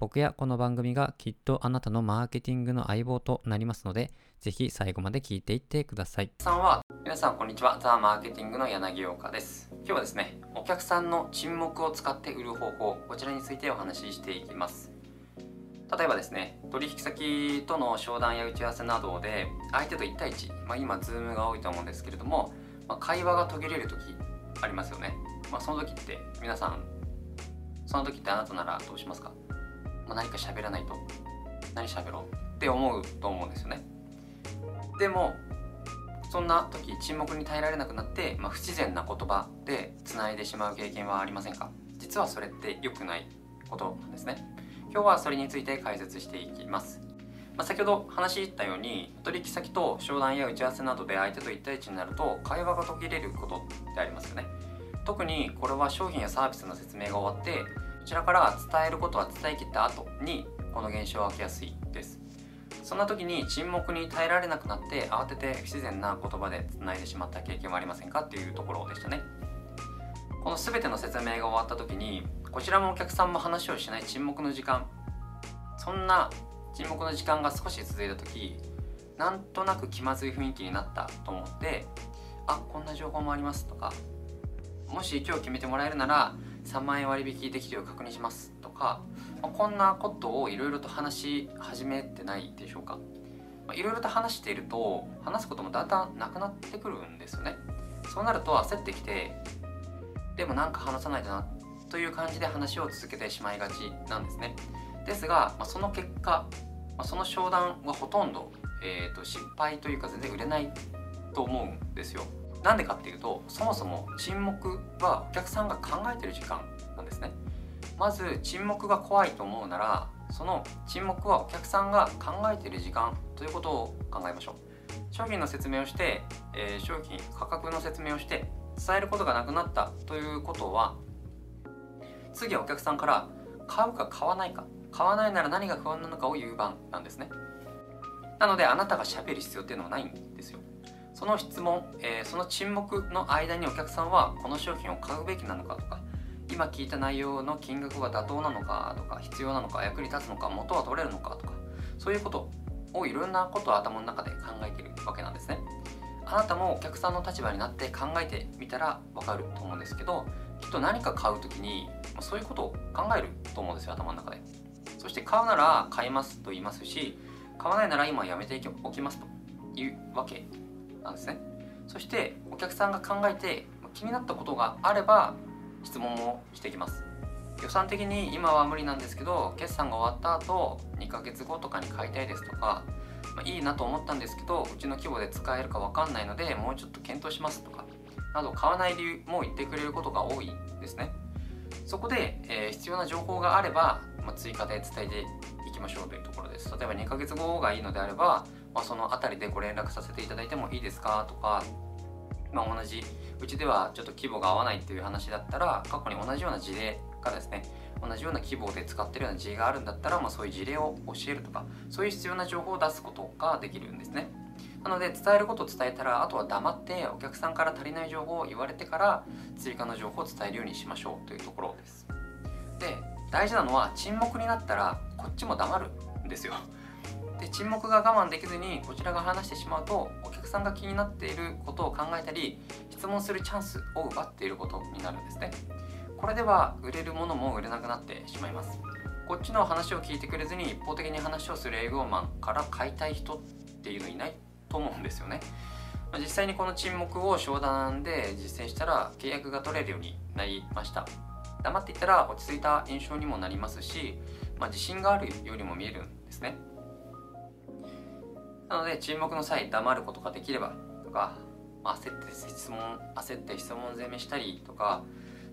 僕やこの番組がきっとあなたのマーケティングの相棒となりますので、ぜひ最後まで聞いていってください。さんは、皆さんこんにちは。ザ・マーケティングの柳岡です。今日はですね、お客さんの沈黙を使って売る方法、こちらについてお話ししていきます。例えばですね、取引先との商談や打ち合わせなどで、相手と1対1、まあ、今、ズームが多いと思うんですけれども、まあ、会話が途切れる時ありますよね。まあ、その時って皆さん、その時ってあなたならどうしますか？まあ、何か喋らないと。何喋ろうって思うと思うんですよね。でもそんな時沈黙に耐えられなくなって、まあ、不自然な言葉で繋いでしまう経験はありませんか？実はそれって良くないことなんですね。今日はそれについて解説していきます。まあ、先ほど話したように取引先と商談や打ち合わせなどで相手と1対1になると会話が途切れることってありますよね。特にこれは商品やサービスの説明が終わってちらから伝えることは伝えきった後にこの現象は起きやすいです。そんな時に沈黙に耐えられなくなって慌てて不自然な言葉で繋いでしまった経験はありませんかっていうところでしたね。この全ての説明が終わった時にこちらもお客さんも話をしない沈黙の時間。そんな沈黙の時間が少し続いた時なんとなく気まずい雰囲気になったと思ってあこんな情報もありますとかもし今日決めてもらえるなら3万円割引できるよう確認しますとか、まあ、こんなことをいろいろと話し始めてないでしょうか。いろいろと話していると話すこともだんだんなくなってくるんですよね。そうなると焦ってきてでもなんか話さないとなという感じで話を続けてしまいがちなんですね。ですが、まあ、その結果、まあ、その商談はほとんど、えーと失敗というか全然売れないと思うんですよ。なんでかっていうとそもそも沈黙はお客さんが考えてる時間なんですね。まず沈黙が怖いと思うならその沈黙はお客さんが考えてる時間ということを考えましょう。商品の説明をして、えー、商品価格の説明をして伝えることがなくなったということは次はお客さんから買うか買わないか買わないなら何が不安なのかを言う番なんですね。なのであなたが喋る必要っていうのはないんですよ。その質問、えー、その沈黙の間にお客さんはこの商品を買うべきなのかとか今聞いた内容の金額が妥当なのかとか必要なのか役に立つのか元は取れるのかとかそういうことをいろんなことを頭の中で考えているわけなんですね。あなたもお客さんの立場になって考えてみたらわかると思うんですけどきっと何か買う時にそういうことを考えると思うんですよ頭の中で。そして買うなら買いますと言いますし買わないなら今やめておきますというわけなんですね。そしてお客さんが考えて気になったことがあれば質問をしていきます。予算的に今は無理なんですけど決算が終わった後2ヶ月後とかに買いたいですとか、まあ、いいなと思ったんですけどうちの規模で使えるか分かんないのでもうちょっと検討しますとかなど買わない理由も言ってくれることが多いですね。そこで、えー、必要な情報があれば、まあ、追加で伝えていきましょうというところです。例えば2ヶ月後がいいのであればまあ、その辺りでご連絡させていただいてもいいですかとか、まあ、同じうちではちょっと規模が合わないっていう話だったら過去に同じような事例がですね同じような規模で使ってるような事例があるんだったら、まあ、そういう事例を教えるとかそういう必要な情報を出すことができるんですね。なので伝えることを伝えたらあとは黙ってお客さんから足りない情報を言われてから追加の情報を伝えるようにしましょうというところです。で大事なのは沈黙になったらこっちも黙るんですよ。で沈黙が我慢できずにこちらが話してしまうとお客さんが気になっていることを考えたり質問するチャンスを奪っていることになるんですね。これでは売れるものも売れなくなってしまいます。こっちの話を聞いてくれずに一方的に話をする営業マンから買いたい人っていうのいないと思うんですよね。実際にこの沈黙を商談で実践したら契約が取れるようになりました。黙っていたら落ち着いた印象にもなりますし、まあ、自信があるようにも見えるんですね。なので沈黙の際黙ることができればとか焦って質問焦って質問攻めしたりとか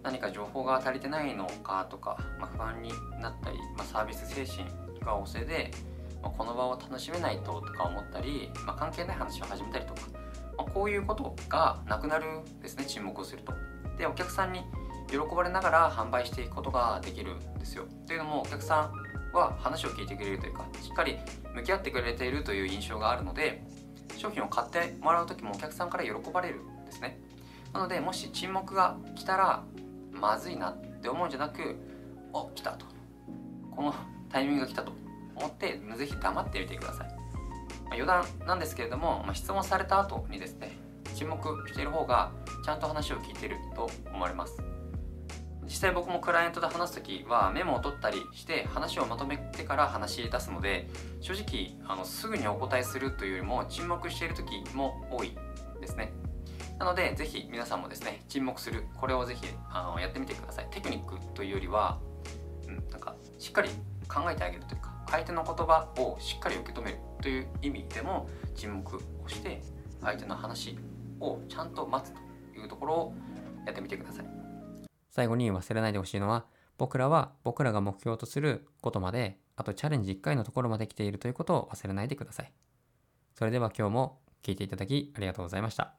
何か情報が足りてないのかとか、まあ、不安になったり、まあ、サービス精神が旺盛で、まあ、この場を楽しめないととか思ったり、まあ、関係ない話を始めたりとか、ま、こういうことがなくなるんですね沈黙をすると。でお客さんに喜ばれながら販売していくことができるんですよ。というのもお客さんは話を聞いてくれるというかしっかり向き合ってくれているという印象があるので商品を買ってもらう時もお客さんから喜ばれるんですね。なのでもし沈黙が来たらまずいなって思うんじゃなくお来たと。この タイミングが来たと。思ってぜひ黙ってみてください、まあ、余談なんですけれども、まあ、質問された後にですね沈黙している方がちゃんと話を聞いてると思われます。実際僕もクライアントで話す時はメモを取ったりして話をまとめてから話し出すので正直あのすぐにお答えするというよりも沈黙している時も多いですね。なのでぜひ皆さんもですね沈黙する。これをぜひあのやってみてください。テクニックというよりは、うん、なんかしっかり考えてあげるというか相手の言葉をしっかり受け止めるという意味でも沈黙をして相手の話をちゃんと待つというところをやってみてください。最後に忘れないでほしいのは僕らは僕らが目標とすることまであとチャレンジ1回のところまで来ているということを忘れないでください。それでは今日も聞いていただきありがとうございました。